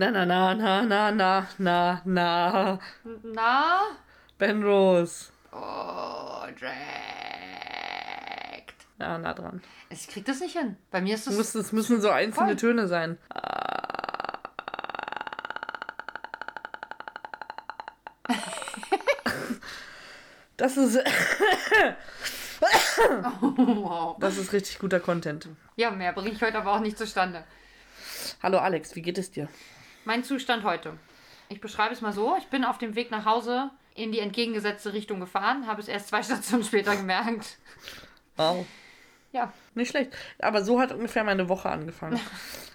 Na, na, na, na, na, na, na, na. Na? Ben Rose. Oh, Dragged. Ja, nah dran. Ich krieg das nicht hin. Bei mir ist Es das. müssen, es müssen so einzelne Voll. Töne sein. Das ist, wow. das ist richtig guter Content. Ja, mehr bringe ich heute aber auch nicht zustande. Hallo Alex, wie geht es dir? Mein Zustand heute. Ich beschreibe es mal so. Ich bin auf dem Weg nach Hause in die entgegengesetzte Richtung gefahren, habe es erst zwei Stationen später gemerkt. Wow. Ja, Nicht schlecht. Aber so hat ungefähr meine Woche angefangen.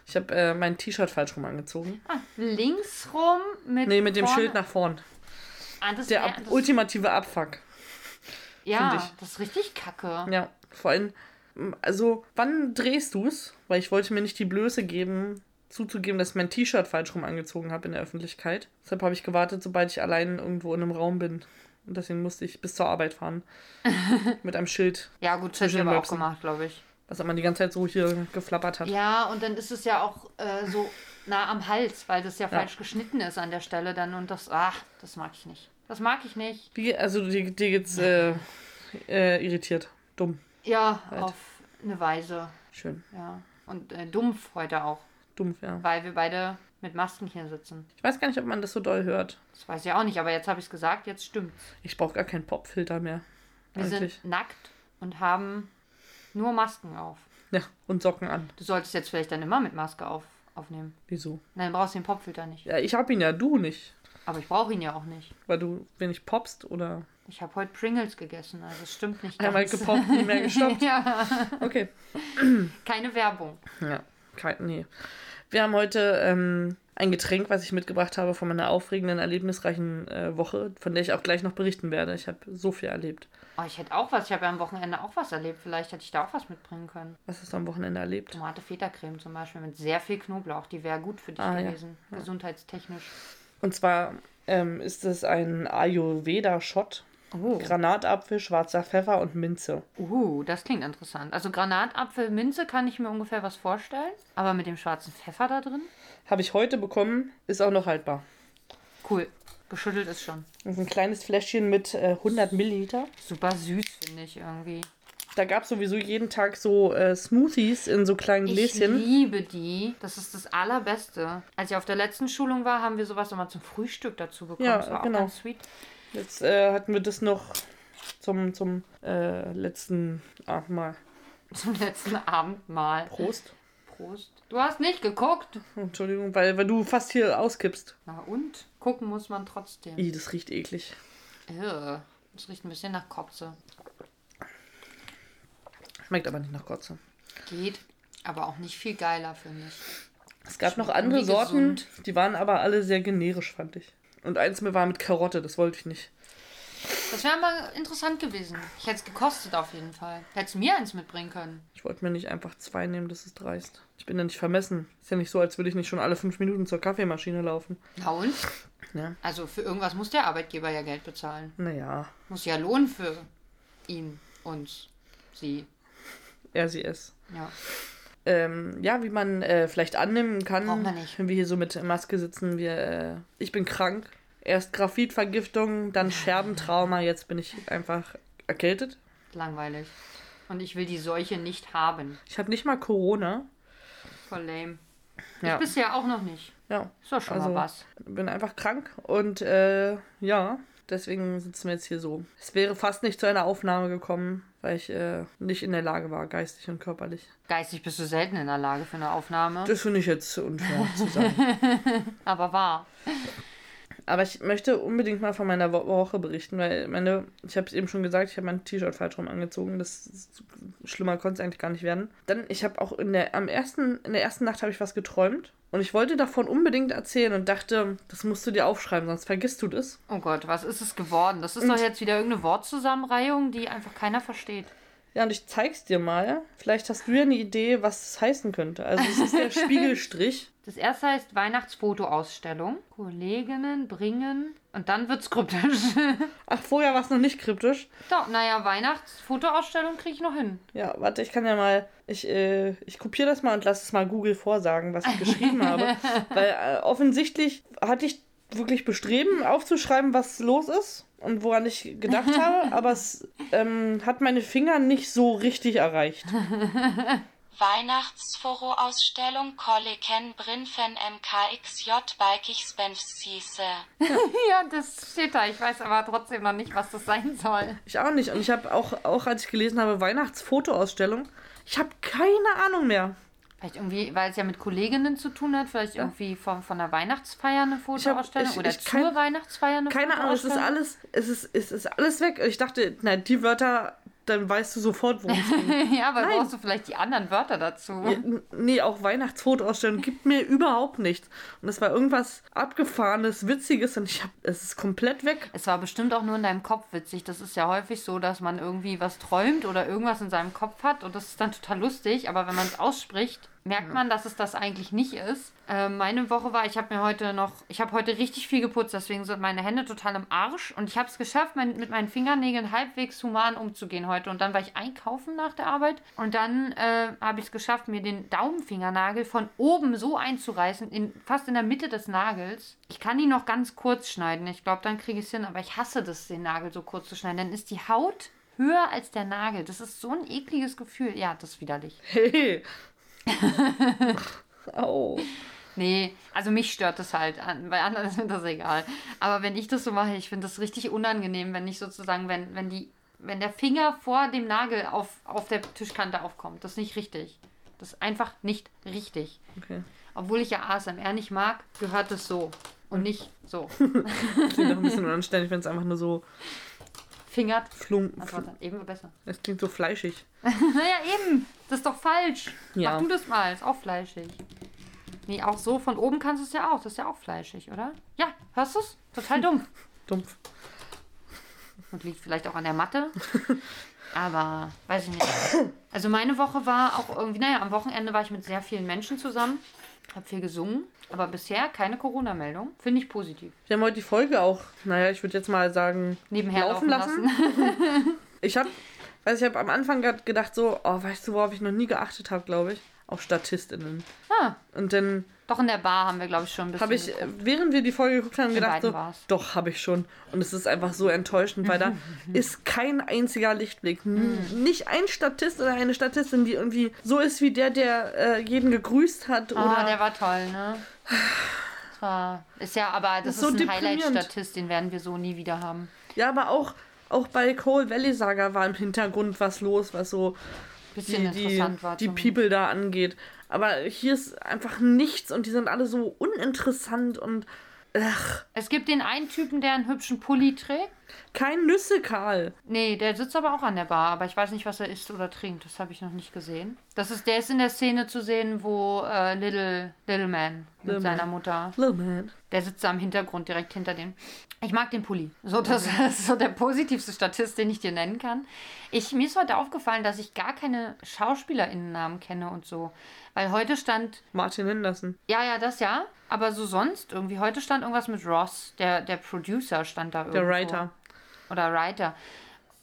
Ich habe äh, mein T-Shirt falsch rum angezogen. ah, links rum mit. Nee, mit dem vorne- Schild nach vorn. Ah, Der ab ultimative Abfuck. Ja, das ist richtig kacke. Ja, vor allem, also, wann drehst du's? Weil ich wollte mir nicht die Blöße geben, zuzugeben, dass ich mein T-Shirt falsch rum angezogen habe in der Öffentlichkeit. Deshalb habe ich gewartet, sobald ich allein irgendwo in einem Raum bin. Und deswegen musste ich bis zur Arbeit fahren. Mit einem Schild, Ja, gut, das Zwischen aber auch gemacht, glaube ich. was man die ganze Zeit so hier geflappert hat. Ja, und dann ist es ja auch äh, so nah am Hals, weil das ja, falsch geschnitten ist an der Stelle dann und das, ach, das mag ich nicht. Das mag ich nicht. Wie, also, dir, dir geht's äh, äh, irritiert. Dumm. Ja, Halt. auf eine Weise, Schön. ja. Und äh, dumpf heute auch, Dumpf, ja. weil wir beide mit Masken hier sitzen. Ich weiß gar nicht, ob man das so doll hört. Das weiß ich auch nicht, aber jetzt habe ich es gesagt, jetzt stimmt's. Ich brauche gar keinen Popfilter mehr. Wir Eigentlich. sind nackt und haben nur Masken auf. Ja, und Socken an. Du solltest jetzt vielleicht dann immer mit Maske auf, aufnehmen. Wieso? Nein, du brauchst den Popfilter nicht. Ja, ich hab ihn ja, du nicht. Aber ich brauche ihn ja auch nicht. Weil du wenig popst oder Ich habe heute Pringles gegessen, also es stimmt nicht einmal gepoppt, nie mehr gestoppt. ja, Okay. keine Werbung. Ja, kein, nee. Wir haben heute ähm, ein Getränk, was ich mitgebracht habe von meiner aufregenden, erlebnisreichen äh, Woche, von der ich auch gleich noch berichten werde. Ich habe so viel erlebt. Oh, ich hätte auch was. Ich habe ja am Wochenende auch was erlebt. Vielleicht hätte ich da auch was mitbringen können. Was hast du am Wochenende erlebt? Tomate Feta-Creme zum Beispiel mit sehr viel Knoblauch. Die wäre gut für dich Ah, ja. gewesen. Gesundheitstechnisch. Und zwar ähm, ist es ein Ayurveda-Shot. Oh. Granatapfel, schwarzer Pfeffer und Minze. Uh, das klingt interessant. Also Granatapfel, Minze kann ich mir ungefähr was vorstellen. Aber mit dem schwarzen Pfeffer da drin? Habe ich heute bekommen, ist auch noch haltbar. Cool. Geschüttelt ist schon. Das ist ein kleines Fläschchen mit äh, 100 Milliliter. Super süß, finde ich irgendwie. Da gab es sowieso jeden Tag so äh, Smoothies in so kleinen Ich Gläschen. liebe die. Das ist das Allerbeste. Als ich auf der letzten Schulung war, haben wir sowas immer zum Frühstück dazu bekommen. Ja, das war genau. auch ganz sweet. Jetzt äh, hatten wir das noch zum, zum äh, letzten Abendmahl. Zum letzten Abendmahl. Prost. Prost. Du hast nicht geguckt. Entschuldigung, weil, weil du fast hier auskippst. Na und? Gucken muss man trotzdem. Ih, das riecht eklig. Ugh. Das riecht ein bisschen nach Kotze. Schmeckt aber nicht nach Kotze. Geht, aber auch nicht viel geiler, finde ich. Es gab noch Schmeckt andere irgendwie Sorten, gesund. die waren aber alle sehr generisch, fand ich. Und eins mir war mit Karotte, das wollte ich nicht. Das wäre mal interessant gewesen. Ich hätte es gekostet auf jeden Fall. Hättest mir eins mitbringen können. Ich wollte mir nicht einfach zwei nehmen, das ist dreist. Ich bin ja nicht vermessen. Ist ja nicht so, als würde ich nicht schon alle fünf Minuten zur Kaffeemaschine laufen. Na und? Ja. Also für irgendwas muss der Arbeitgeber ja Geld bezahlen. Naja, Muss ja lohnen für ihn, uns, sie. RCS. Ja. Ähm, ja, wie man äh, vielleicht annehmen kann, Braucht man nicht. wenn wir hier so mit Maske sitzen, wir, äh, ich bin krank. Erst Graphitvergiftung, dann Scherbentrauma, jetzt bin ich einfach erkältet. Langweilig. Und ich will die Seuche nicht haben. Ich habe nicht mal Corona. Voll lame. Ja. Ich bisher auch noch nicht. Ja, Ist doch schon Also- mal was. bin einfach krank und äh, ja, deswegen sitzen wir jetzt hier so. Es wäre fast nicht zu einer Aufnahme gekommen, weil ich äh, nicht in der Lage war, geistig und körperlich. Geistig bist du selten in der Lage für eine Aufnahme. Das finde ich jetzt unfair zu sagen. Aber wahr. Aber ich möchte unbedingt mal von meiner Wo Woche berichten, weil meine, ich habe es eben schon gesagt, ich habe mein T-Shirt falsch rum angezogen. Das ist, schlimmer konnte es eigentlich gar nicht werden. Dann, ich habe auch in der, am ersten, in der ersten Nacht habe ich was geträumt und ich wollte davon unbedingt erzählen und dachte, das musst du dir aufschreiben, sonst vergisst du das. Oh Gott, was ist es geworden? Das ist Und- doch jetzt wieder irgendeine Wortzusammenreihung, die einfach keiner versteht. Ja, und ich zeig's dir mal. Vielleicht hast du ja eine Idee, was es heißen könnte. Also es ist der Spiegelstrich. Das erste heißt Weihnachtsfotoausstellung. Kolleginnen bringen. Und dann wird's kryptisch. Ach, vorher war es noch nicht kryptisch. Doch, naja, Weihnachtsfotoausstellung kriege ich noch hin. Ja, warte, ich kann ja mal. Ich, äh, ich kopiere das mal und lasse es mal Google vorsagen, was ich geschrieben habe. Weil äh, offensichtlich hatte ich wirklich Bestreben, aufzuschreiben, was los ist und woran ich gedacht habe, aber es ähm, hat meine Finger nicht so richtig erreicht. Weihnachtsforo-Ausstellung Kolleken Brinfen MKXJ Balkichsbenfsise. ja, das steht da. Ich weiß aber trotzdem noch nicht, was das sein soll. Ich auch nicht. Und ich habe auch, auch, als ich gelesen habe, Weihnachtsfotoausstellung, ich habe keine Ahnung mehr. Vielleicht irgendwie, weil es ja mit Kolleginnen zu tun hat, vielleicht irgendwie von, von der Weihnachtsfeier eine Fotoausstellung ich- oder ich- zur kein- Weihnachtsfeier eine Keine Ahnung, es ist alles, es ist, es ist alles weg. Ich dachte, nein, die Wörter, dann weißt du sofort, worum es geht. ja, aber Nein. brauchst du vielleicht die anderen Wörter dazu? Ja, nee, auch Weihnachtsfotoausstellung gibt mir überhaupt nichts. Und es war irgendwas abgefahrenes, witziges und ich hab, es ist komplett weg. Es war bestimmt auch nur in deinem Kopf witzig. Das ist ja häufig so, dass man irgendwie was träumt oder irgendwas in seinem Kopf hat und das ist dann total lustig. Aber wenn man es ausspricht, merkt man, dass es das eigentlich nicht ist. Äh, meine Woche war, ich habe mir heute noch, ich habe heute richtig viel geputzt, deswegen sind meine Hände total im Arsch und ich habe es geschafft, mein, mit meinen Fingernägeln halbwegs human umzugehen heute. Und dann war ich einkaufen nach der Arbeit und dann äh, habe ich es geschafft, mir den Daumenfingernagel von oben so einzureißen, in, fast in der Mitte des Nagels. Ich kann ihn noch ganz kurz schneiden. Ich glaube, dann kriege ich es hin, aber ich hasse das, den Nagel so kurz zu schneiden. Dann ist die Haut höher als der Nagel. Das ist so ein ekliges Gefühl. Ja, das ist widerlich. Hey. Au. Nee, also mich stört das halt. Bei anderen ist mir das egal. Aber wenn ich das so mache, ich finde das richtig unangenehm, wenn ich sozusagen, wenn, wenn die, wenn der Finger vor dem Nagel auf, auf der Tischkante aufkommt. Das ist nicht richtig. Das ist einfach nicht richtig. Okay. Obwohl ich ja ASMR nicht mag, gehört es so. Und nicht so. Klingt doch ein bisschen unanständig, wenn es einfach nur so Fingert. flum. Also dann eben besser. Es klingt so fleischig. naja, eben. Das ist doch falsch. Ja. Mach du das mal. Ist auch fleischig. Nee, auch so von oben kannst du es ja auch. Das ist ja auch fleischig, oder? Ja, hörst du es? Total dumm. Dumpf. Und liegt vielleicht auch an der Matte. Aber weiß ich nicht. Also meine Woche war auch irgendwie, naja, am Wochenende war ich mit sehr vielen Menschen zusammen. Habe viel gesungen. Aber bisher keine Corona-Meldung. Finde ich positiv. Wir haben heute die Folge auch, naja, ich würde jetzt mal sagen, Nebenher laufen laufen, lassen. lassen. Ich habe, weiß ich habe am Anfang gedacht so, oh, weißt du, worauf ich noch nie geachtet habe, glaube ich, auf Statistinnen. Ah, Und dann doch in der Bar haben wir, glaube ich, schon ein bisschen. habe ich, geguckt. äh, während wir die Folge geguckt haben, In gedacht so, war's. doch, habe ich schon. Und es ist einfach so enttäuschend, weil da ist kein einziger Lichtblick. Mhm. Nicht ein Statist oder eine Statistin, die irgendwie so ist wie der, der äh, jeden gegrüßt hat. Ah, oder der war toll, ne? Das war, ist ja, aber das ist so ist, ein deprimierend. Highlight-Statist, den werden wir so nie wieder haben. Ja, aber auch, auch bei Cole Valley Saga war im Hintergrund was los, was so Bisschen die, die, interessant war. die. People da angeht. Aber hier ist einfach nichts und die sind alle so uninteressant und ach, Es gibt den einen Typen, der einen hübschen Pulli trägt. Kein Nüsse, Karl. Nee, der sitzt aber auch an der Bar, aber ich weiß nicht, was er isst oder trinkt. Das habe ich noch nicht gesehen. Das ist, der ist in der Szene zu sehen, wo äh, Little, Little Man mit Little seiner Man. Mutter. Little man. Der sitzt da im Hintergrund direkt hinter dem. Ich mag den Pulli. So, das ist so der positivste Statist, den ich dir nennen kann. Ich, mir ist heute aufgefallen, dass ich gar keine SchauspielerInnennamen kenne und so. Weil heute stand Martin Henderson. Ja, ja, das ja. Aber so sonst irgendwie. Heute stand irgendwas mit Ross. Der, der Producer stand da irgendwo. Der Writer. Oder Writer.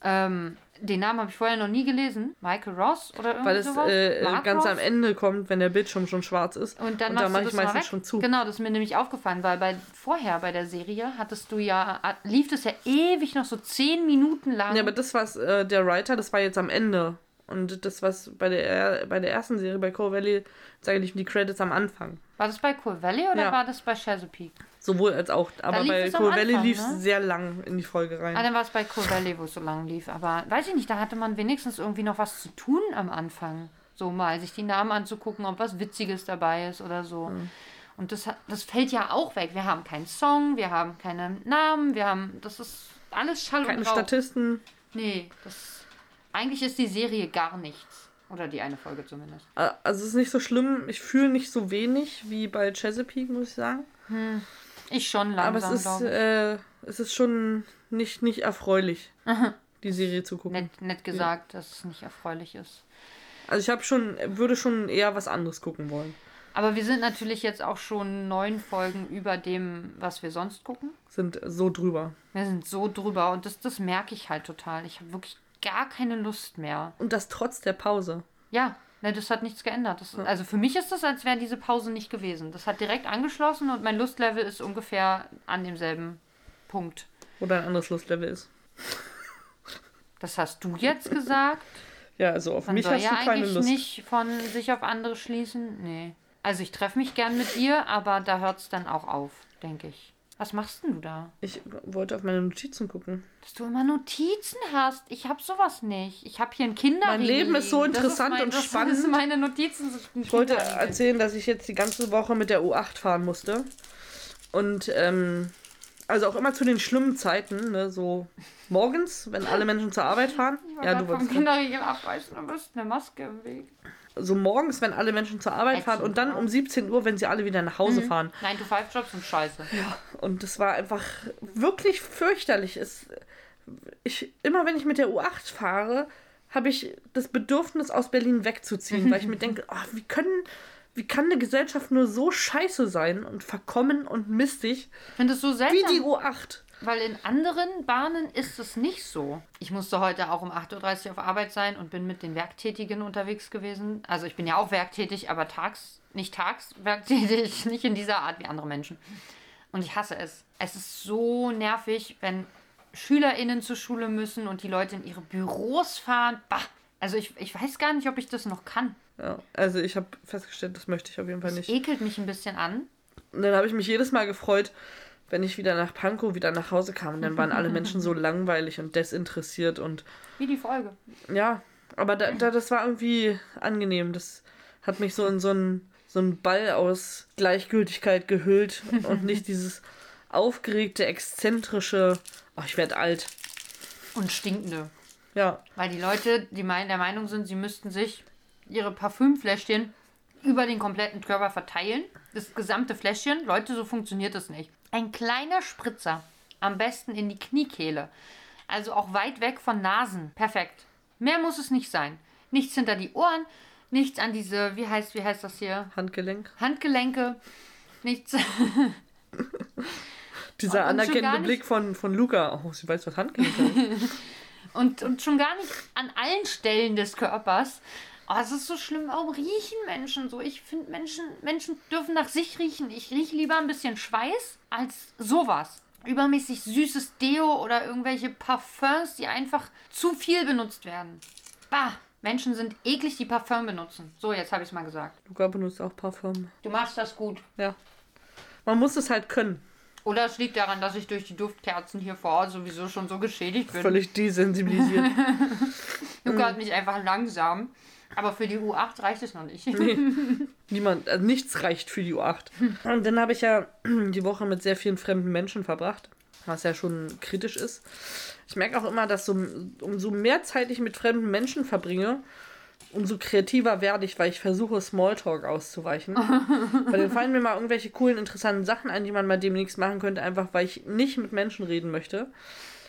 Ähm, den Namen habe ich vorher noch nie gelesen. Michael Ross oder irgendwie Weil es sowas. äh, äh, ganz Ross? am Ende kommt, wenn der Bildschirm schon schwarz ist. Und dann und machst da mache ich meistens weg. schon zu. Genau, das ist mir nämlich aufgefallen, weil bei vorher bei der Serie hattest du ja, lief das ja ewig noch so zehn Minuten lang. Ja, aber das was äh, der Writer, das war jetzt am Ende. Und das, was bei der, bei der ersten Serie, bei Cole Valley, sage ich die Credits am Anfang. war das bei Cool Valley oder Ja. war das bei Chesapeake? Sowohl als auch. Aber bei Cole Valley lief es ne? sehr lang in die Folge rein. Ah, dann war es bei Cool Valley, wo es so lang lief. Aber weiß ich nicht, da hatte man wenigstens irgendwie noch was zu tun am Anfang. So mal sich die Namen anzugucken, ob was Witziges dabei ist oder so. Mhm. Und das, das fällt ja auch weg. Wir haben keinen Song, wir haben keine Namen, wir haben. Das ist alles Schall Keine und Rauch. Statisten. Nee, das. Eigentlich ist die Serie gar nichts. Oder die eine Folge zumindest. Äh, Also es ist nicht so schlimm. Ich fühle nicht so wenig wie bei Chesapeake, muss ich sagen. Ich schon Aber langsam, es ist, äh, es ist schon nicht, nicht erfreulich. die Serie zu gucken. Nett, nett gesagt, dass es nicht erfreulich ist. Also ich habe schon, würde schon eher was anderes gucken wollen. Aber wir sind natürlich jetzt auch schon neun Folgen über dem, was wir sonst gucken. Sind so drüber. Wir sind so drüber und das, das merke ich halt total. Ich habe wirklich gar keine Lust mehr. Und das trotz der Pause. Ja, ne, das hat nichts geändert. Das, also für mich ist das, als wäre diese Pause nicht gewesen. Das hat direkt angeschlossen und mein Lustlevel ist ungefähr an demselben Punkt. Oder ein anderes Lustlevel ist. Das hast du jetzt gesagt. Ja, also auf Man mich hast ja du keine eigentlich Lust. nicht von sich auf andere schließen. Nee. Also ich treffe mich gern mit dir, aber da hört es dann auch auf, denke ich. Was machst denn du da? Ich wollte auf meine Notizen gucken. Dass du immer Notizen hast. Ich habe sowas nicht. Ich habe hier ein Kinderriegel. Mein Leben ist so. Das interessant mein, und das spannend. Ist meine Notizen sind Ich wollte erzählen, dass ich jetzt die ganze Woche mit der U8 fahren musste. Und ähm, also auch immer zu den schlimmen Zeiten, ne, so morgens, wenn alle Menschen zur Arbeit fahren. Ja, du wolltest. Kinderriegel abreißen, du bist eine Maske im Weg. So morgens, wenn alle Menschen zur Arbeit fahren und dann um 17 Uhr, wenn sie alle wieder nach Hause fahren. 9-to-5-Jobs sind scheiße. Und das war einfach wirklich fürchterlich. Es, ich, immer wenn ich mit der U8 fahre, habe ich das Bedürfnis, aus Berlin wegzuziehen, weil ich mir denke, oh, wie können, wie kann eine Gesellschaft nur so scheiße sein und verkommen und mistig Ich finde es so wie seltsam. die U8? Weil in anderen Bahnen ist es nicht so. Ich musste heute auch um 8.30 Uhr auf Arbeit sein und bin mit den Werktätigen unterwegs gewesen. Also ich bin ja auch werktätig, aber tags, nicht tags werktätig, nicht in dieser Art wie andere Menschen. Und ich hasse es. Es ist so nervig, wenn SchülerInnen zur Schule müssen und die Leute in ihre Büros fahren. Bah! Also ich, ich weiß gar nicht, ob ich das noch kann. Ja, also ich habe festgestellt, das möchte ich auf jeden Fall nicht. ekelt mich ein bisschen an. Und dann habe ich mich jedes Mal gefreut, wenn ich wieder nach Pankow wieder nach Hause kam. Und dann waren alle Menschen so langweilig und desinteressiert und Wie die Folge. Ja, aber da, da, das war irgendwie angenehm. Das hat mich so in so einen, so einen Ball aus Gleichgültigkeit gehüllt und nicht dieses aufgeregte, exzentrische, ach, ich werde alt. Und stinkende. Ja, Weil die Leute, die mein, der Meinung sind, sie müssten sich ihre Parfümfläschchen über den kompletten Körper verteilen. Das gesamte Fläschchen. Leute, so funktioniert das nicht. Ein kleiner Spritzer. Am besten in die Kniekehle. Also auch weit weg von Nasen. Perfekt. Mehr muss es nicht sein. Nichts hinter die Ohren. Nichts an diese, wie heißt, wie heißt das hier? Handgelenk. Handgelenke. Nichts. Dieser anerkennende Blick von, von Luca. Oh, sie weiß, was Handgelenk ist. Und, und schon gar nicht an allen Stellen des Körpers. Oh, es ist so schlimm. Warum riechen Menschen so? Ich finde, Menschen, Menschen dürfen nach sich riechen. Ich rieche lieber ein bisschen Schweiß als sowas. Übermäßig süßes Deo oder irgendwelche Parfums, die einfach zu viel benutzt werden. Bah, Menschen sind eklig, die Parfum benutzen. So, jetzt habe ich es mal gesagt. Luca benutzt auch Parfum. Du machst das gut. Ja. Man muss es halt können. Oder es liegt daran, dass ich durch die Duftkerzen hier vor Ort sowieso schon so geschädigt bin. Völlig desensibilisiert. Luca hat mich einfach langsam. Aber für die U8 reicht es noch nicht. Niemand, also nichts reicht für die U8. Und dann habe ich ja die Woche mit sehr vielen fremden Menschen verbracht, was ja schon kritisch ist. Ich merke auch immer, dass so, umso mehr Zeit ich mit fremden Menschen verbringe, umso kreativer werde ich, weil ich versuche, Smalltalk auszuweichen. weil dann fallen mir mal irgendwelche coolen, interessanten Sachen ein, die man mal demnächst machen könnte, einfach weil ich nicht mit Menschen reden möchte.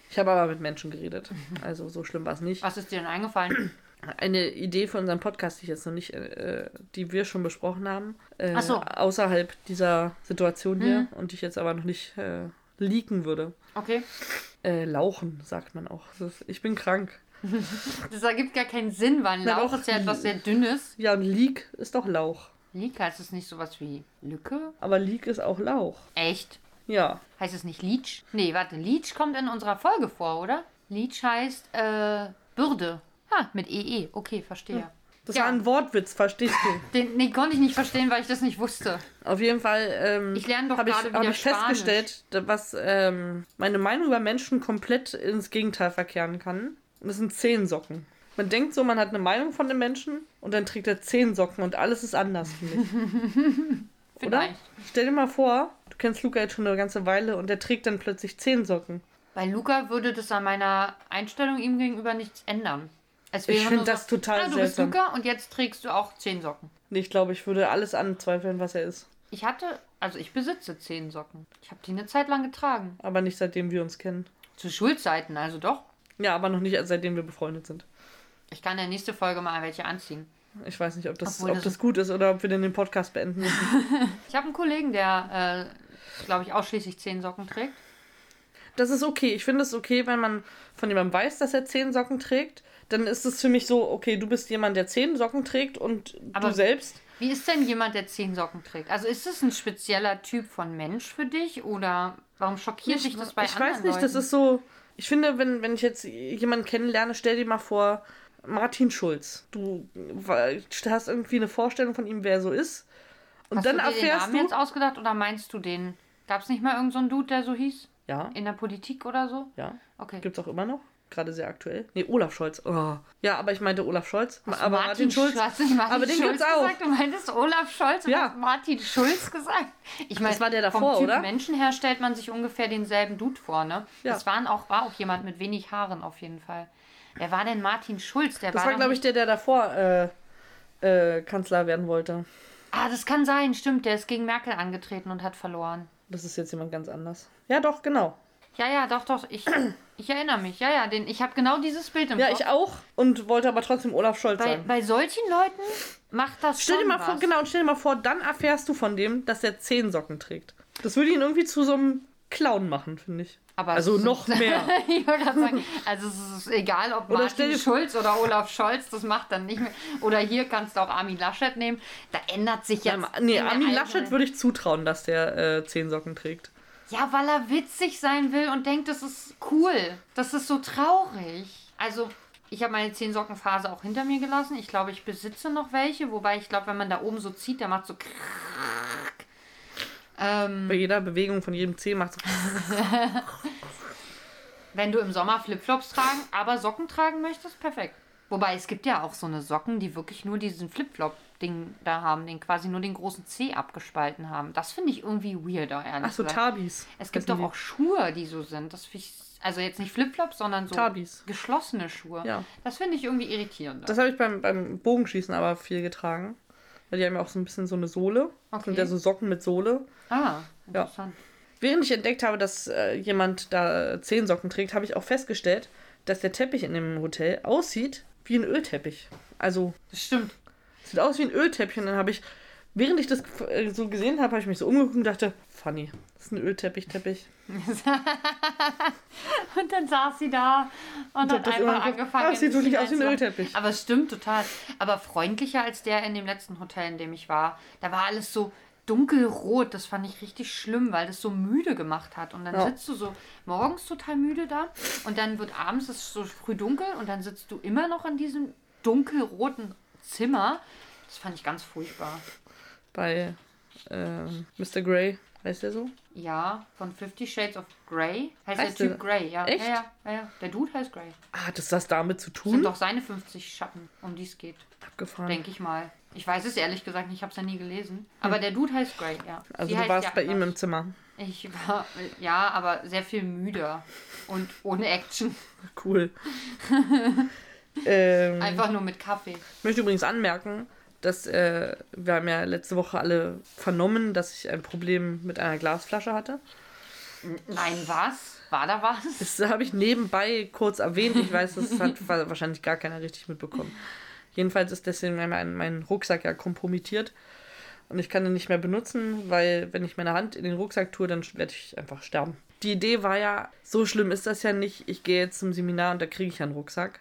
Ich habe aber mit Menschen geredet. Also so schlimm war es nicht. Was ist dir denn eingefallen? Eine Idee für unseren Podcast, die ich jetzt noch nicht, äh, die wir schon besprochen haben, äh, Ach so. außerhalb dieser Situation hier und die ich jetzt aber noch nicht äh, leaken würde. Okay. Äh, lauchen, sagt man auch. Ist, ich bin krank. Das ergibt gar keinen Sinn, weil ein Na Lauch doch. ist ja etwas sehr Dünnes. Ja, und Leak ist doch Lauch. Leak heißt es nicht sowas wie Lücke? Aber Leak ist auch Lauch. Echt? Ja. Heißt es nicht Leech? Nee, warte, Leech kommt in unserer Folge vor, oder? Leech heißt äh, Bürde. Ha, mit EE. Okay, verstehe. Das Ja. war ein Wortwitz, verstehst du? Den, nee, konnte ich nicht verstehen, weil ich das nicht wusste. Auf jeden Fall ähm, Ich lerne doch habe ich, hab ich festgestellt, was ähm, meine Meinung über Menschen komplett ins Gegenteil verkehren kann. Und das sind Zehensocken. Man denkt so, man hat eine Meinung von dem Menschen und dann trägt er Zehensocken und alles ist anders, finde ich. Oder? Vielleicht. Stell dir mal vor, du kennst Luca jetzt schon eine ganze Weile und der trägt dann plötzlich Zehensocken. Bei Luca würde das an meiner Einstellung ihm gegenüber nichts ändern. Es Ich wäre find nur das total ah, du bist seltsam. Luca und jetzt trägst du auch zehn Socken. Nee, ich glaube, ich würde alles anzweifeln, was er ist. Ich hatte, also ich besitze zehn Socken. Ich habe die eine Zeit lang getragen. Aber nicht seitdem wir uns kennen. Zu Schulzeiten, also doch. Ja, aber noch nicht, seitdem wir befreundet sind. Ich kann in der nächsten Folge mal welche anziehen. Ich weiß nicht, ob das, Obwohl ob das- das gut ist oder ob wir denn den Podcast beenden müssen. Ich habe einen Kollegen, der, äh, glaube ich, ausschließlich zehn Socken trägt. Das ist okay. Ich finde es okay, wenn man von jemandem weiß, dass er zehn Socken trägt. Dann ist es für mich so, okay, du bist jemand, der zehn Socken trägt und Aber- du selbst. Wie ist denn jemand, der zehn Socken trägt? Also ist es ein spezieller Typ von Mensch für dich oder warum schockiert dich das bei ich anderen weiß nicht, das Leuten? ist so. Ich finde, wenn, wenn ich jetzt jemanden kennenlerne, stell dir mal vor, Martin Schulz. Du hast irgendwie eine Vorstellung von ihm, wer er so ist. Und Hast dann du dir den erfährst Namen du. jetzt ausgedacht oder meinst du den? Gab es nicht mal irgendeinen so einen Dude, der so hieß? Ja, In der Politik oder so? ja. Okay. Gibt's auch immer noch. Gerade sehr aktuell. Nee, Olaf Scholz. Oh. Ja, aber ich meinte Olaf Scholz. Hast aber Martin, Schulz. Hast nicht Martin aber den Schulz gibt's auch. gesagt, du meintest Olaf Scholz und Ja. hast Martin Schulz gesagt. Ich meine, Das war der davor, vom typ oder? Menschen her stellt man sich ungefähr denselben Dude vor, ne? Ja. Das waren auch, war auch jemand mit wenig Haaren auf jeden Fall. Wer war denn Martin Schulz? Der Das war war, glaube ich, der, der davor äh, äh, Kanzler werden wollte. Ah, das kann sein, stimmt. Der ist gegen Merkel angetreten und hat verloren. Das ist jetzt jemand ganz anders. Ja, doch, genau. Ja, ja, doch, doch. Ich, ich erinnere mich. Ja, ja, den, ich habe genau dieses Bild im Ja, Kopf. ich auch. Und wollte aber trotzdem Olaf Scholz Bei, sagen. bei solchen Leuten macht das Stell dir schon mal was. vor, genau, und stell dir mal vor, dann erfährst du von dem, dass er zehn Socken trägt. Das würde ihn irgendwie zu so einem Clown machen, finde ich. Aber also noch mehr. ich wollte gerade sagen, also es ist egal, ob Oder Martin dir- Schulz oder Olaf Scholz, das macht dann nicht mehr. Oder hier kannst du auch Armin Laschet nehmen. Da ändert sich jetzt. Ja, nee, Armin Laschet würde ich zutrauen, dass der äh, zehn Socken trägt. Ja, weil er witzig sein will und denkt, das ist cool. Das ist so traurig. Also, ich habe meine 10 Socken Phase auch hinter mir gelassen. Ich glaube, ich besitze noch welche, wobei ich glaube, wenn man da oben so zieht, der macht so. Ähm, Bei jeder Bewegung von jedem Zeh macht so. wenn du im Sommer Flipflops tragen, aber Socken tragen möchtest, perfekt. Wobei es gibt ja auch so eine Socken, die wirklich nur diesen Flipflop-Ding da haben, den quasi nur den großen Zeh abgespalten haben. Das finde ich irgendwie weirder, ehrlich Ach so, gesagt. Tabis. Es gibt doch auch Schuhe, die so sind. Das find ich, also jetzt nicht Flipflops, sondern so Tabis. geschlossene Schuhe. Ja. Das finde ich irgendwie irritierend. Das habe ich beim, beim Bogenschießen aber viel getragen. Weil die haben ja auch so ein bisschen so eine Sohle. Okay. Sind ja so Socken mit Sohle. ah, interessant. Während ich entdeckt habe, dass äh, jemand da zehn Socken trägt, habe ich auch festgestellt, dass der Teppich in dem Hotel aussieht wie ein Ölteppich. Also, Das stimmt. Sieht aus wie ein Ölteppich. Und dann habe ich, während ich das äh, so gesehen habe, habe ich mich so umgeguckt und dachte, funny, das ist ein Ölteppich-Teppich. Und dann saß sie da und hab hat einfach angefangen. Ah, sieht wirklich aus wie ein. Ölteppich. Aber es stimmt total. Aber freundlicher als der in dem letzten Hotel, in dem ich war. Da war alles so dunkelrot. Das fand ich richtig schlimm, weil das so müde gemacht hat. Und dann Ja. sitzt du so morgens total müde da und dann wird abends es so früh dunkel und dann sitzt du immer noch in diesem dunkelroten Zimmer. Das fand ich ganz furchtbar. Bei ähm, Mr. Grey, heißt der so? Ja, von Fifty Shades of Grey. Heißt, Heißt der Typ Grey, ja. Echt? Ja, ja, ja. Der Dude heißt Grey. Ah, hat das das damit zu Das sind tun? doch seine 50 Schatten, um die es geht. Abgefahren. Denke ich mal. Ich weiß es ehrlich gesagt nicht, ich habe es ja nie gelesen. Aber der Dude heißt Grey, ja. Also Sie du warst ja bei ihm im Zimmer. Ich war, ja, aber sehr viel müder und ohne Action. Cool. ähm, Einfach nur mit Kaffee. Ich möchte übrigens anmerken, dass äh, wir haben ja letzte Woche alle vernommen, dass ich ein Problem mit einer Glasflasche hatte. Nein, was? War da was? Das habe ich nebenbei kurz erwähnt. Ich weiß, das hat wa- wahrscheinlich gar keiner richtig mitbekommen. Jedenfalls ist deswegen mein, mein Rucksack ja kompromittiert. Und ich kann ihn nicht mehr benutzen, weil wenn ich meine Hand in den Rucksack tue, dann werde ich einfach sterben. Die Idee war ja, so schlimm ist das ja nicht. Ich gehe jetzt zum Seminar und da kriege ich einen Rucksack.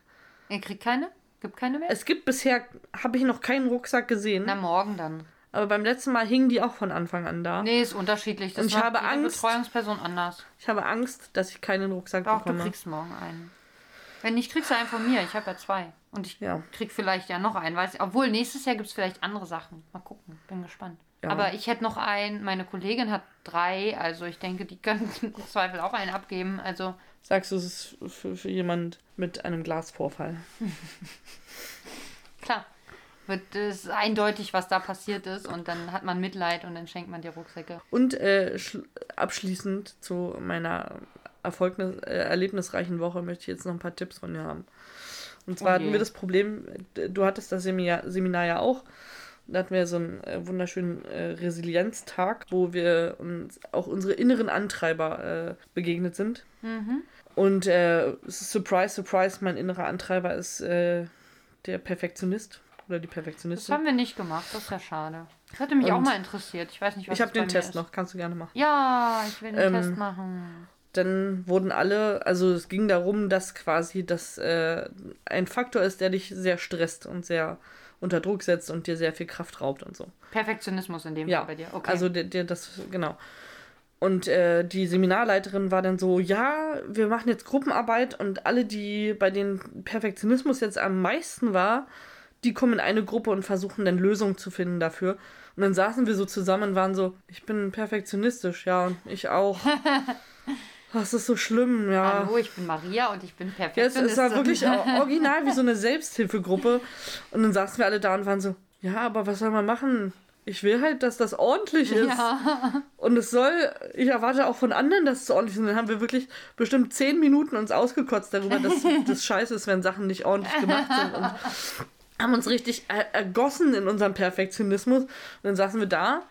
Ihr kriegt keine? Gibt keine mehr? Es gibt bisher, habe ich noch keinen Rucksack gesehen. Na, morgen dann. Aber beim letzten Mal hingen die auch von Anfang an da. Nee, ist unterschiedlich. Das Und ich habe Angst- Betreuungsperson anders. Ich habe Angst, dass ich keinen Rucksack Doch, du bekomme. kriegst morgen einen. Wenn nicht, kriegst du einen von mir. Ich habe ja zwei. Und ich Ja. krieg vielleicht ja noch einen. Weiß, obwohl, nächstes Jahr gibt es vielleicht andere Sachen. Mal gucken. Bin gespannt. Ja. Aber ich hätte noch einen. Meine Kollegin hat drei. Also ich denke, die können im Zweifel auch einen abgeben. Also Sagst du, es ist für, für jemand mit einem Glasvorfall. klar. Wird es eindeutig, was da passiert ist. Und dann hat man Mitleid und dann schenkt man dir Rucksäcke. Und äh, schl- abschließend zu meiner Erfolgnis äh, erlebnisreichen Woche möchte ich jetzt noch ein paar Tipps von dir haben. Und zwar Oh hatten wir das Problem, du hattest das Seminar, Seminar ja auch. Da hatten wir so einen äh, wunderschönen äh, Resilienztag, wo wir uns auch unsere inneren Antreiber äh, begegnet sind. Und äh, surprise, surprise, mein innerer Antreiber ist äh, der Perfektionist oder die Das Perfektionistin. haben wir nicht gemacht, das ist ja schade. Das hätte mich auch Und mal interessiert. Ich weiß nicht, was Ich habe das den Test ist. noch, kannst du gerne machen. Ja, ich will den Ähm, Test machen. Dann wurden alle, also es ging darum, dass quasi das äh, ein Faktor ist, der dich sehr stresst und sehr unter Druck setzt und dir sehr viel Kraft raubt und so. Perfektionismus in dem Ja, Fall bei dir. Okay. also der, der das, genau. Und äh, die Seminarleiterin war dann so, ja, wir machen jetzt Gruppenarbeit und alle, die bei denen Perfektionismus jetzt am meisten war, die kommen in eine Gruppe und versuchen dann Lösungen zu finden dafür. Und dann saßen wir so zusammen und waren so, ich bin perfektionistisch, ja, und ich auch. Das ist so schlimm, ja. Hallo, ich bin Maria und ich bin Ja, es, es war wirklich original wie so eine Selbsthilfegruppe. Und dann saßen wir alle da und waren so, ja, aber was soll man machen? Ich will halt, dass das ordentlich ist. Ja. Und es soll, ich erwarte auch von anderen, dass es ordentlich ist. Und dann haben wir wirklich bestimmt zehn Minuten uns ausgekotzt darüber, dass das scheiße ist, wenn Sachen nicht ordentlich gemacht sind. Und haben uns richtig er ergossen in unserem Perfektionismus. Und dann saßen wir da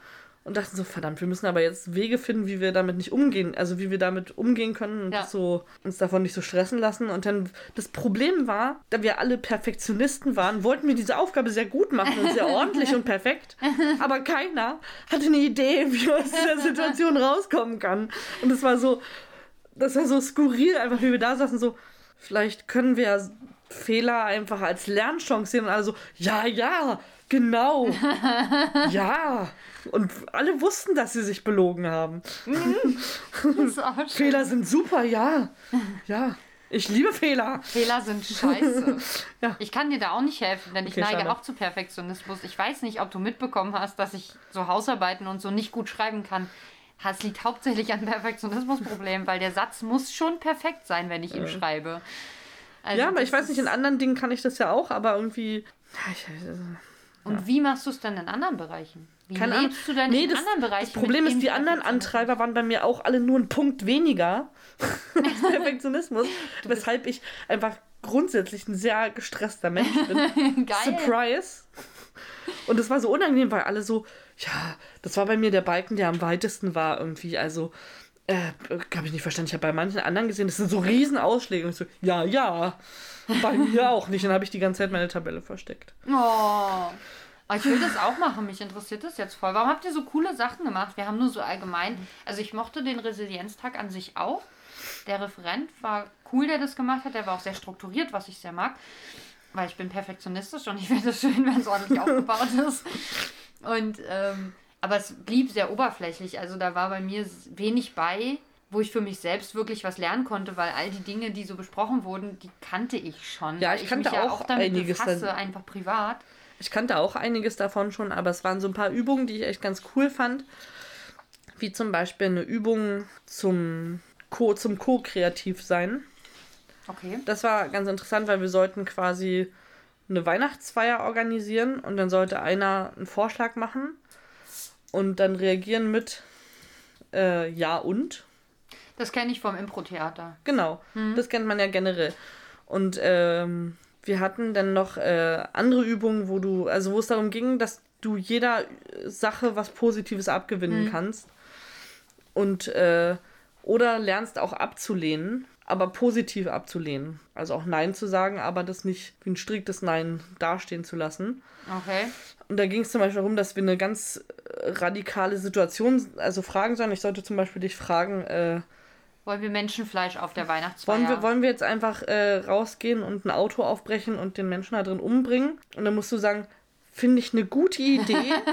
und dachten so, verdammt, wir müssen aber jetzt Wege finden, wie wir damit nicht umgehen. Also wie wir damit umgehen können und Ja. so uns davon nicht so stressen lassen. Und dann das Problem war, da wir alle Perfektionisten waren, wollten wir diese Aufgabe sehr gut machen und sehr ordentlich und perfekt. Aber keiner hatte eine Idee, wie man aus dieser Situation rauskommen kann. Und das war so, das war so skurril, einfach wie wir da saßen, so, vielleicht können wir Fehler einfach als Lernchance sehen und alle so, ja, ja, genau, ja. Und alle wussten, dass sie sich belogen haben. Schön. Fehler sind super, ja, ja. Ich liebe Fehler. Fehler sind scheiße. Ja. Ich kann dir da auch nicht helfen, denn ich Okay, neige schade. auch zu Perfektionismus. Ich weiß nicht, ob du mitbekommen hast, dass ich so Hausarbeiten und so nicht gut schreiben kann. Das liegt hauptsächlich an Perfektionismusproblemen, weil der Satz muss schon perfekt sein, wenn ich ihn schreibe. Also Ja, aber ich weiß nicht, in anderen Dingen kann ich das ja auch, aber irgendwie. Ja, ich, Und wie machst du es denn in anderen Bereichen? Wie Keine Ahnung. du denn Nee, in das, anderen Bereichen? das Problem ist, die anderen? Antreiber waren bei mir auch alle nur ein Punkt weniger als Perfektionismus, weshalb ich einfach grundsätzlich ein sehr gestresster Mensch bin. Geil. Surprise. Und es war so unangenehm, weil alle so, ja, das war bei mir der Balken, der am weitesten war irgendwie. Also, äh, habe ich nicht verstanden. Ich habe bei manchen anderen gesehen, das sind so riesen Ausschläge. Und ich so, ja, ja, bei mir auch nicht. Und dann habe ich die ganze Zeit meine Tabelle versteckt. Oh. Aber ich will das auch machen, mich interessiert das jetzt voll. Warum habt ihr so coole Sachen gemacht? Wir haben nur so allgemein. Also ich mochte den Resilienztag an sich auch. Der Referent war cool, der das gemacht hat. Der war auch sehr strukturiert, was ich sehr mag. Weil ich bin perfektionistisch und ich finde es schön, wenn es ordentlich aufgebaut ist. Und ähm, aber es blieb sehr oberflächlich. Also da war bei mir wenig bei, wo ich für mich selbst wirklich was lernen konnte, weil all die Dinge, die so besprochen wurden, die kannte ich schon. Ja, ich kannte mich ja auch damit einiges befasse, dann. einfach privat. Ich kannte auch einiges davon schon, aber es waren so ein paar Übungen, die ich echt ganz cool fand. Wie zum Beispiel eine Übung zum Co- zum Co-Kreativ sein. Okay. Das war ganz interessant, weil wir sollten quasi eine Weihnachtsfeier organisieren und dann sollte einer einen Vorschlag machen und dann reagieren mit äh, Ja und. Das kenne ich vom Impro-Theater. Genau, das kennt man ja generell. Und ähm, wir hatten dann noch äh, andere Übungen, wo du, also wo es darum ging, dass du jeder Sache was Positives abgewinnen kannst. Und äh, oder lernst auch abzulehnen, aber positiv abzulehnen. Also auch Nein zu sagen, aber das nicht wie ein striktes Nein dastehen zu lassen. Okay. Und da ging es zum Beispiel darum, dass wir eine ganz äh, radikale Situation, also fragen sollen. Ich sollte zum Beispiel dich fragen, äh, Wollen wir Menschenfleisch auf der Weihnachtsfeier? wollen wir, wollen wir jetzt einfach äh, rausgehen und ein Auto aufbrechen und den Menschen da drin umbringen? Und dann musst du sagen, finde ich eine gute Idee.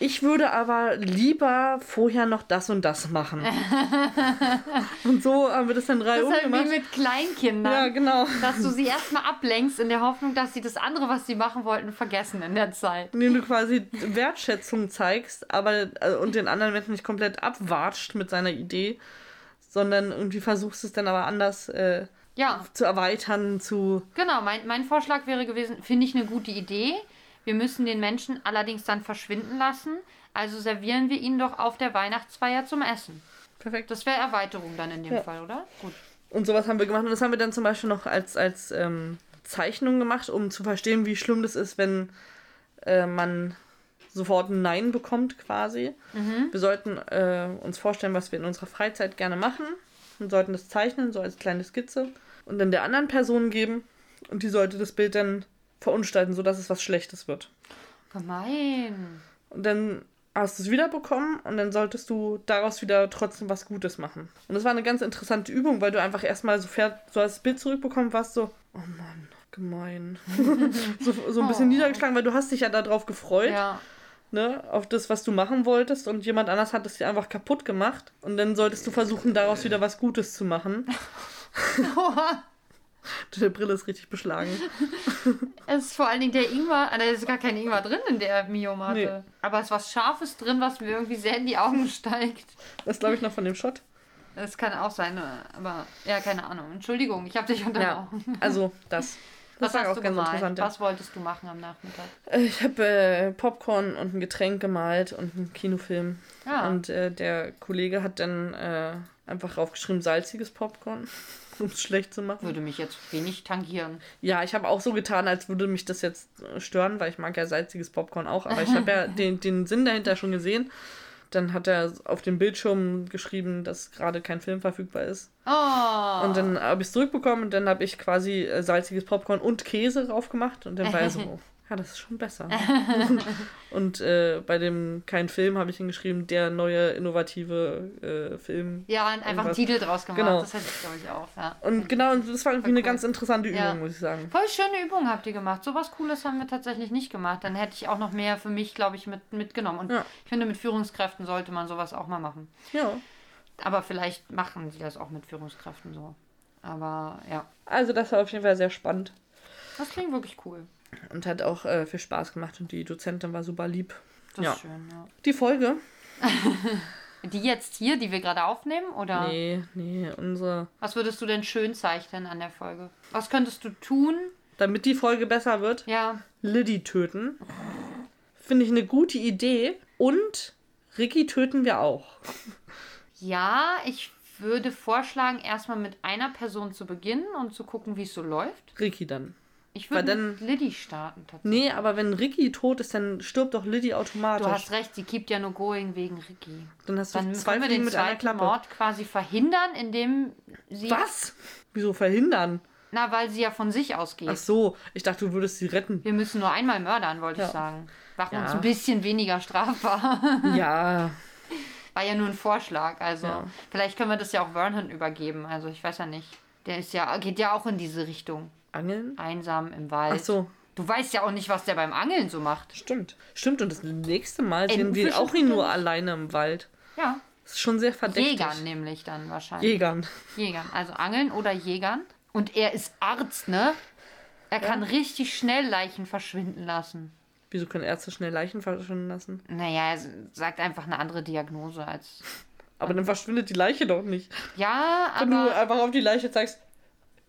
Ich würde aber lieber vorher noch das und das machen. und so haben wir das dann drei das ist halt gemacht. wie mit Kleinkindern. Ja, genau. Dass du sie erstmal ablenkst in der Hoffnung, dass sie das andere, was sie machen wollten, vergessen in der Zeit. Indem du quasi Wertschätzung zeigst, aber äh, und den anderen Menschen nicht komplett abwatscht mit seiner Idee, sondern irgendwie versuchst es dann aber anders äh, Ja, zu erweitern, zu. genau. Mein, mein Vorschlag wäre gewesen, finde ich eine gute Idee. Wir müssen den Menschen allerdings dann verschwinden lassen. Also servieren wir ihn doch auf der Weihnachtsfeier zum Essen. Perfekt. Das wäre Erweiterung dann in dem Ja. Fall, oder? Gut. Und sowas haben wir gemacht. Und das haben wir dann zum Beispiel noch als, als ähm, Zeichnung gemacht, um zu verstehen, wie schlimm das ist, wenn äh, man sofort ein Nein bekommt quasi. Wir sollten äh, uns vorstellen, was wir in unserer Freizeit gerne machen und sollten das zeichnen, so als kleine Skizze und dann der anderen Person geben und die sollte das Bild dann verunstalten, sodass es was Schlechtes wird. Gemein. Und dann hast du es wiederbekommen und dann solltest du daraus wieder trotzdem was Gutes machen. Und das war eine ganz interessante Übung, weil du einfach erstmal so, fährt, so als Bild zurückbekommen warst, so, oh Mann, gemein. so, so ein bisschen Oh. niedergeschlagen, weil du hast dich ja darauf gefreut, Ja. Ne, auf das, was du machen wolltest und jemand anders hat es dir einfach kaputt gemacht und dann solltest du versuchen, daraus wieder was Gutes zu machen. Deine Brille ist richtig beschlagen. Es ist vor allen Dingen der Ingwer, ah, da ist gar kein Ingwer drin in der Miomate. Nee. Aber es ist was Scharfes drin, was mir irgendwie sehr in die Augen steigt. Das glaube ich noch von dem Shot. Das kann auch sein, aber ja, keine Ahnung. Entschuldigung, ich habe dich Ja, unterbrochen. also das. Das Was hast auch du ganz gemalt? interessant. Was wolltest du machen am Nachmittag? Äh, Ich habe äh, Popcorn und ein Getränk gemalt und einen Kinofilm. Ja. Und äh, der Kollege hat dann äh, einfach draufgeschrieben, salziges Popcorn, um es schlecht zu machen. Würde mich jetzt wenig tangieren. Ja, ich habe auch so getan, als würde mich das jetzt äh, stören, weil ich mag ja salziges Popcorn auch. Aber ich habe ja den, den Sinn dahinter schon gesehen. Dann hat er auf dem Bildschirm geschrieben, dass gerade kein Film verfügbar ist. Oh. Und dann habe ich es zurückbekommen und dann habe ich quasi äh, salziges Popcorn und Käse drauf gemacht. Und dann war er so, ja, das ist schon besser. und äh, bei dem kein Film habe ich hingeschrieben, der neue innovative äh, Film. ja, und einfach einen. Titel draus gemacht. Genau. Das hätte ich, glaube ich, auch. Ja. Und genau, und das war irgendwie Voll eine cool. ganz interessante Übung, Ja. muss ich sagen. Voll schöne Übung habt ihr gemacht. So was Cooles haben wir tatsächlich nicht gemacht. Dann hätte ich auch noch mehr für mich, glaube ich, mit, mitgenommen. Und Ja. ich finde, mit Führungskräften sollte man sowas auch mal machen. Ja. Aber vielleicht machen sie das auch mit Führungskräften so. Aber ja, Also das war auf jeden Fall sehr spannend das klingt wirklich cool. Und hat auch äh, viel Spaß gemacht und die Dozentin war super lieb. Das Ja. ist schön, ja. Die Folge? Die jetzt hier, die wir gerade aufnehmen, oder? Nee, nee, unsere. Was würdest du denn schön zeichnen an der Folge? Was könntest du tun? Damit die Folge besser wird, Ja, Liddy töten. Finde ich eine gute Idee. Und Ricky töten wir auch. ja, ich würde vorschlagen, erstmal mit einer Person zu beginnen und zu gucken, wie es so läuft. Ricky dann. Ich würde mit Liddy starten tatsächlich. Nee, aber wenn Ricky tot ist, dann stirbt doch Liddy automatisch. Du hast recht, sie keept ja nur going wegen Ricky. dann hast du Dann zwei können wir den mit einer zweiten Klappe. Mord quasi verhindern, indem sie... Was? Wieso verhindern? Na, weil sie ja von sich ausgeht. Ach so, ich dachte, du würdest sie retten. Wir müssen nur einmal mördern, wollte Ja. ich sagen. Machen Ja. uns ein bisschen weniger strafbar. ja, War ja nur ein Vorschlag. Also Ja. vielleicht können wir das ja auch Vernon übergeben. Also ich weiß ja nicht. Der ist ja, geht ja auch in diese Richtung. Angeln? Einsam im Wald. Ach so, Du weißt ja auch nicht, was der beim Angeln so macht. stimmt. Stimmt, und das nächste Mal sehen wir auch ihn nur alleine im Wald. Ja. Das ist schon sehr verdächtig. Jägern nämlich dann wahrscheinlich. Jägern. Jägern. Also Angeln oder Jägern. Und er ist Arzt, ne? Er kann richtig schnell Leichen verschwinden lassen. Wieso können Ärzte schnell Leichen verschwinden lassen? Naja, er sagt einfach eine andere Diagnose als. Aber dann verschwindet die Leiche doch nicht. Ja, Wenn du aber. einfach auf die Leiche zeigst,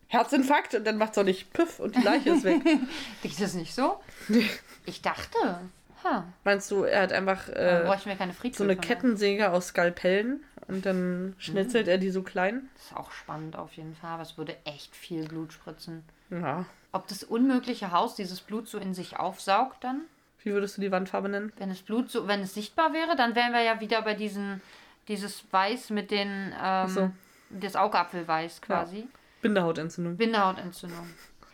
Herzinfarkt, und dann macht's doch nicht Püff und die Leiche ist weg. Geht das nicht so? Ich dachte. Ha, Meinst du, er hat einfach äh, so eine. Kettensäge aus Skalpellen und dann schnitzelt er die so klein? Das ist auch spannend auf jeden Fall, aber es würde echt viel Blut spritzen. Ja. Ob das unmögliche Haus dieses Blut so in sich aufsaugt dann? Wie würdest du die Wandfarbe nennen? Wenn es Blut so, wenn es sichtbar wäre, dann wären wir ja wieder bei diesen, dieses Weiß mit den, ähm, so. das Augapfelweiß quasi. Bindehautentzündung. Bindehautentzündung.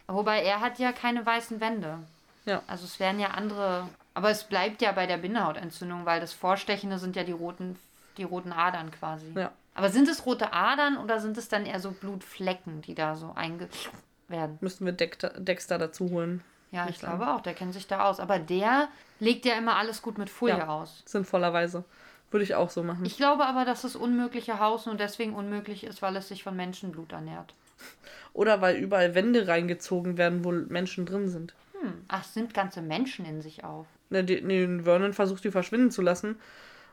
Wobei er hat ja keine weißen Wände. Ja. Also es wären ja andere. Aber es bleibt ja bei der Bindehautentzündung, weil das Vorstechende sind ja die roten, die roten Adern quasi. Ja. Aber sind es rote Adern oder sind es dann eher so Blutflecken, die da so einge werden? Müssten wir Dexter, Dexter dazu holen. Ja, ich glaube auch, der kennt sich da aus. Aber der legt ja immer alles gut mit Folie Ja. aus. Sinnvollerweise. Würde ich auch so machen. Ich glaube aber, dass das unmögliche Haus nur deswegen unmöglich ist, weil es sich von Menschenblut ernährt. Oder weil überall Wände reingezogen werden, wo Menschen drin sind. Hm. Ach, es sind ganze Menschen in sich auf. Ne, die, nee, Vernon versucht die verschwinden zu lassen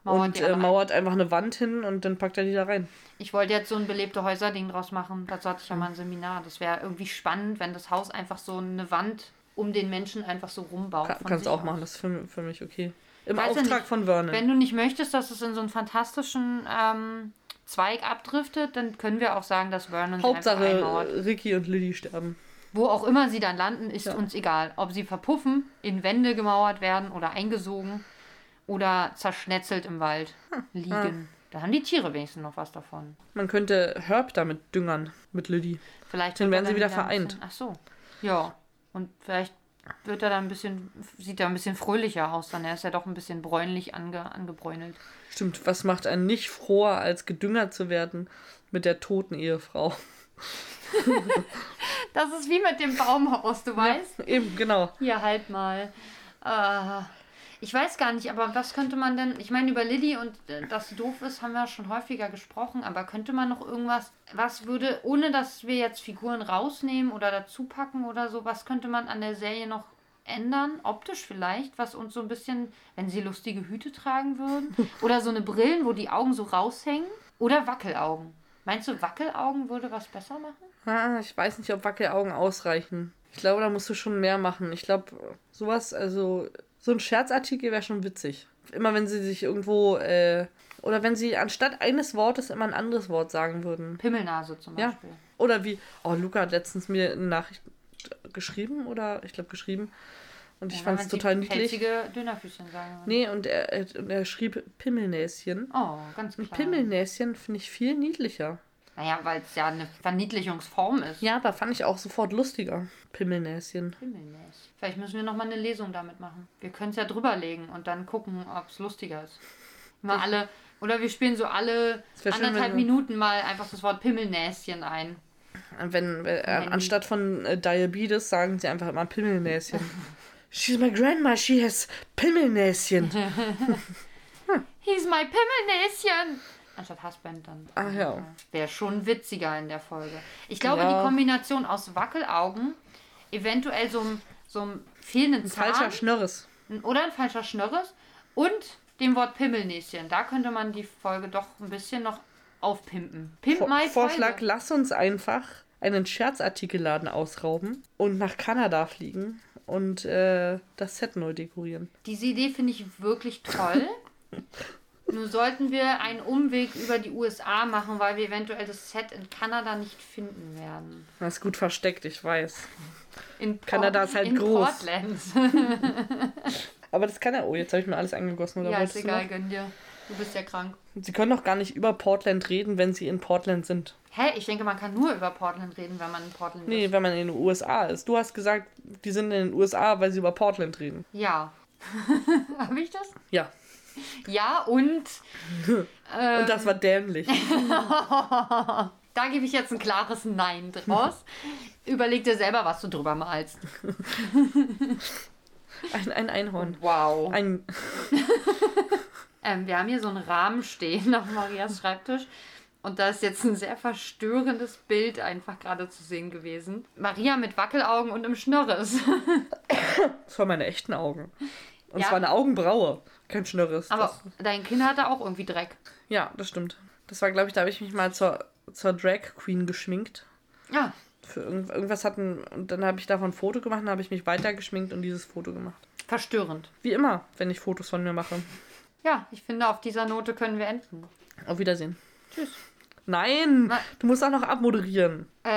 Mauert und äh, mauert einfach eine Wand hin und dann packt er die da rein. Ich wollte jetzt so ein belebte Häuser-Ding draus machen. Dazu hatte ich ja mal ein Seminar. Das wäre irgendwie spannend, wenn das Haus einfach so eine Wand um den Menschen einfach so rumbaut. Ka von kannst auch aus. machen, das ist für, für mich okay. Im Weiß Auftrag nicht. von Vernon. Wenn du nicht möchtest, dass es in so einen fantastischen ähm, Zweig abdriftet, dann können wir auch sagen, dass Vernon einfach Hauptsache einmauert. Ricky und Lily sterben. Wo auch immer sie dann landen, ist Ja. uns egal. Ob sie verpuffen, in Wände gemauert werden oder eingesogen. Oder zerschnetzelt im Wald liegen. Da haben die Tiere wenigstens noch was davon. Man könnte Herb damit düngern, mit Lilly. Vielleicht Dann werden er sie wieder ein vereint. Ach so. Ja. Und vielleicht wird er dann ein bisschen, sieht er ein bisschen fröhlicher aus. Dann er ist ja doch ein bisschen bräunlich ange, angebräunelt. Stimmt, was macht einen nicht froher, als gedüngert zu werden mit der toten Ehefrau? Das ist wie mit dem Baumhaus, du weißt. Eben, genau. Hier halt mal. Äh, ich weiß gar nicht, aber was könnte man denn. Ich meine, über Lilly und äh, dass sie doof ist, haben wir schon häufiger gesprochen, aber könnte man noch irgendwas. Was würde, ohne dass wir jetzt Figuren rausnehmen oder dazu packen oder so, was könnte man an der Serie noch ändern? Optisch vielleicht, was uns so ein bisschen. Wenn sie lustige Hüte tragen würden. Oder so eine Brillen, wo die Augen so raushängen. Oder Wackelaugen. Meinst du, Wackelaugen würde was besser machen? Ah, ich weiß nicht, ob Wackelaugen ausreichen. Ich glaube, da musst du schon mehr machen. Ich glaube, sowas, also so ein Scherzartikel wäre schon witzig. Immer wenn sie sich irgendwo, äh, oder wenn sie anstatt eines Wortes immer ein anderes Wort sagen würden. Pimmelnase zum Ja. Beispiel. Oder wie, oh, Luca hat letztens mir eine Nachricht geschrieben, oder ich glaube geschrieben. Und ich Ja, fand es total niedlich. Dönerfüßchen sagen. würde. Nee, und er, er, und er schrieb Pimmelnäschen. Oh, ganz klar. Und Pimmelnäschen finde ich viel niedlicher. Naja, weil es ja eine Verniedlichungsform ist. Ja, da fand ich auch sofort lustiger. Pimmelnäschen. Pimmelnäs. Vielleicht müssen wir nochmal eine Lesung damit machen. Wir können es ja drüberlegen und dann gucken, ob es lustiger ist. Mal alle, oder wir spielen so alle schön, anderthalb wir- Minuten mal einfach das Wort Pimmelnäschen ein. Wenn, wenn äh, anstatt von äh, Diabetes sagen sie einfach immer Pimmelnäschen. She's my grandma, she has Pimmelnäschen. He's my Pimmelnäschen! Anstatt Husband dann. Ah, ja. Wäre schon witziger in der Folge. Ich glaube, Ja. die Kombination aus Wackelaugen, eventuell so einem so einem fehlenden Zahn. Falscher Schnörres. Oder ein falscher Schnörres und dem Wort Pimmelnäschen. Da könnte man die Folge doch ein bisschen noch aufpimpen. Pimp Vor my Vorschlag, Folge. lass uns einfach einen Scherzartikelladen ausrauben und nach Kanada fliegen und äh, das Set neu dekorieren. Diese Idee finde ich wirklich toll. Nur sollten wir einen Umweg über die USA machen, weil wir eventuell das Set in Kanada nicht finden werden. Das ist gut versteckt, ich weiß. In Kanada ist halt in groß. Portland. Aber das kann er. Oh, jetzt habe ich mir alles angegossen. Oder ja, ist egal, gönn dir. Du bist ja krank. Sie können doch gar nicht über Portland reden, wenn sie in Portland sind. Hä? Ich denke, man kann nur über Portland reden, wenn man in Portland Nee, ist. wenn man in den USA ist. Du hast gesagt, die sind in den USA, weil sie über Portland reden. Ja. Habe ich das? Ja. Ja, und Ähm. Und das war dämlich. da gebe ich jetzt ein klares Nein draus. Überleg dir selber, was du drüber malst. Ein, ein Einhorn. Wow. Ein. Ähm, wir haben hier so einen Rahmen stehen auf Marias Schreibtisch. Und da ist jetzt ein sehr verstörendes Bild einfach gerade zu sehen gewesen. Maria mit Wackelaugen und einem Schnörres. Das waren meine echten Augen. Und Ja. es war eine Augenbraue. Kein Schnörres. Aber Das, dein Kind hatte auch irgendwie Dreck. ja, das stimmt. Das war, glaube ich, da habe ich mich mal zur, zur Drag Queen geschminkt. Ja, Für irgend, irgendwas hatten. Und dann habe ich davon ein Foto gemacht und habe ich mich weiter geschminkt und dieses Foto gemacht. verstörend. Wie immer, wenn ich Fotos von mir mache. Ja, ich finde, auf dieser Note können wir enden. Auf Wiedersehen. Tschüss. Nein! Na- Du musst auch noch abmoderieren. Äh,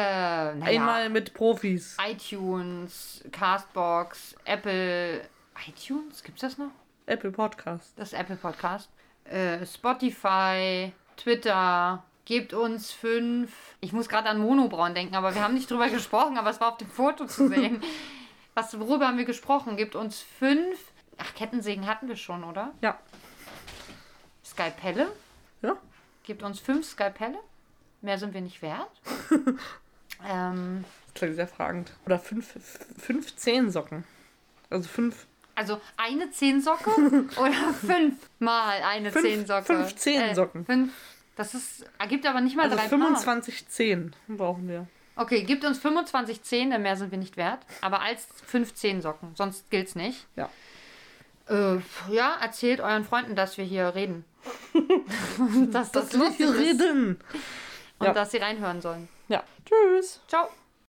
naja. Einmal mit Profis. iTunes, Castbox, Apple. iTunes? Gibt's das noch? Apple Podcast. Das Apple Podcast. Äh, Spotify, Twitter. Gebt uns fünf. Ich muss gerade an Monobraun denken, aber wir haben nicht drüber gesprochen, aber es war auf dem Foto zu sehen. Was, worüber haben wir gesprochen? Gebt uns fünf. Ach, Kettensägen hatten wir schon, oder? Ja. Skalpelle. Ja. Gebt uns fünf Skalpelle. Mehr sind wir nicht wert. ähm, Das klingt sehr fragend. Oder fünf, fünf Zehensocken. Also fünf. Also eine Zehensocke oder fünfmal eine Fünf- Zehensocke? fünf Zehensocken. Äh, fünf. Das ist, ergibt aber nicht mal Also drei 25 Zehen brauchen wir. Paar. Okay, gibt uns 25 Zehen, denn mehr sind wir nicht wert. Aber als fünf Zehensocken, sonst gilt's nicht. Ja. Äh, ja, erzählt euren Freunden, dass wir hier reden. dass das, Das wir hier ist reden. und Ja. dass sie reinhören sollen. Ja. Tschüss. Ciao.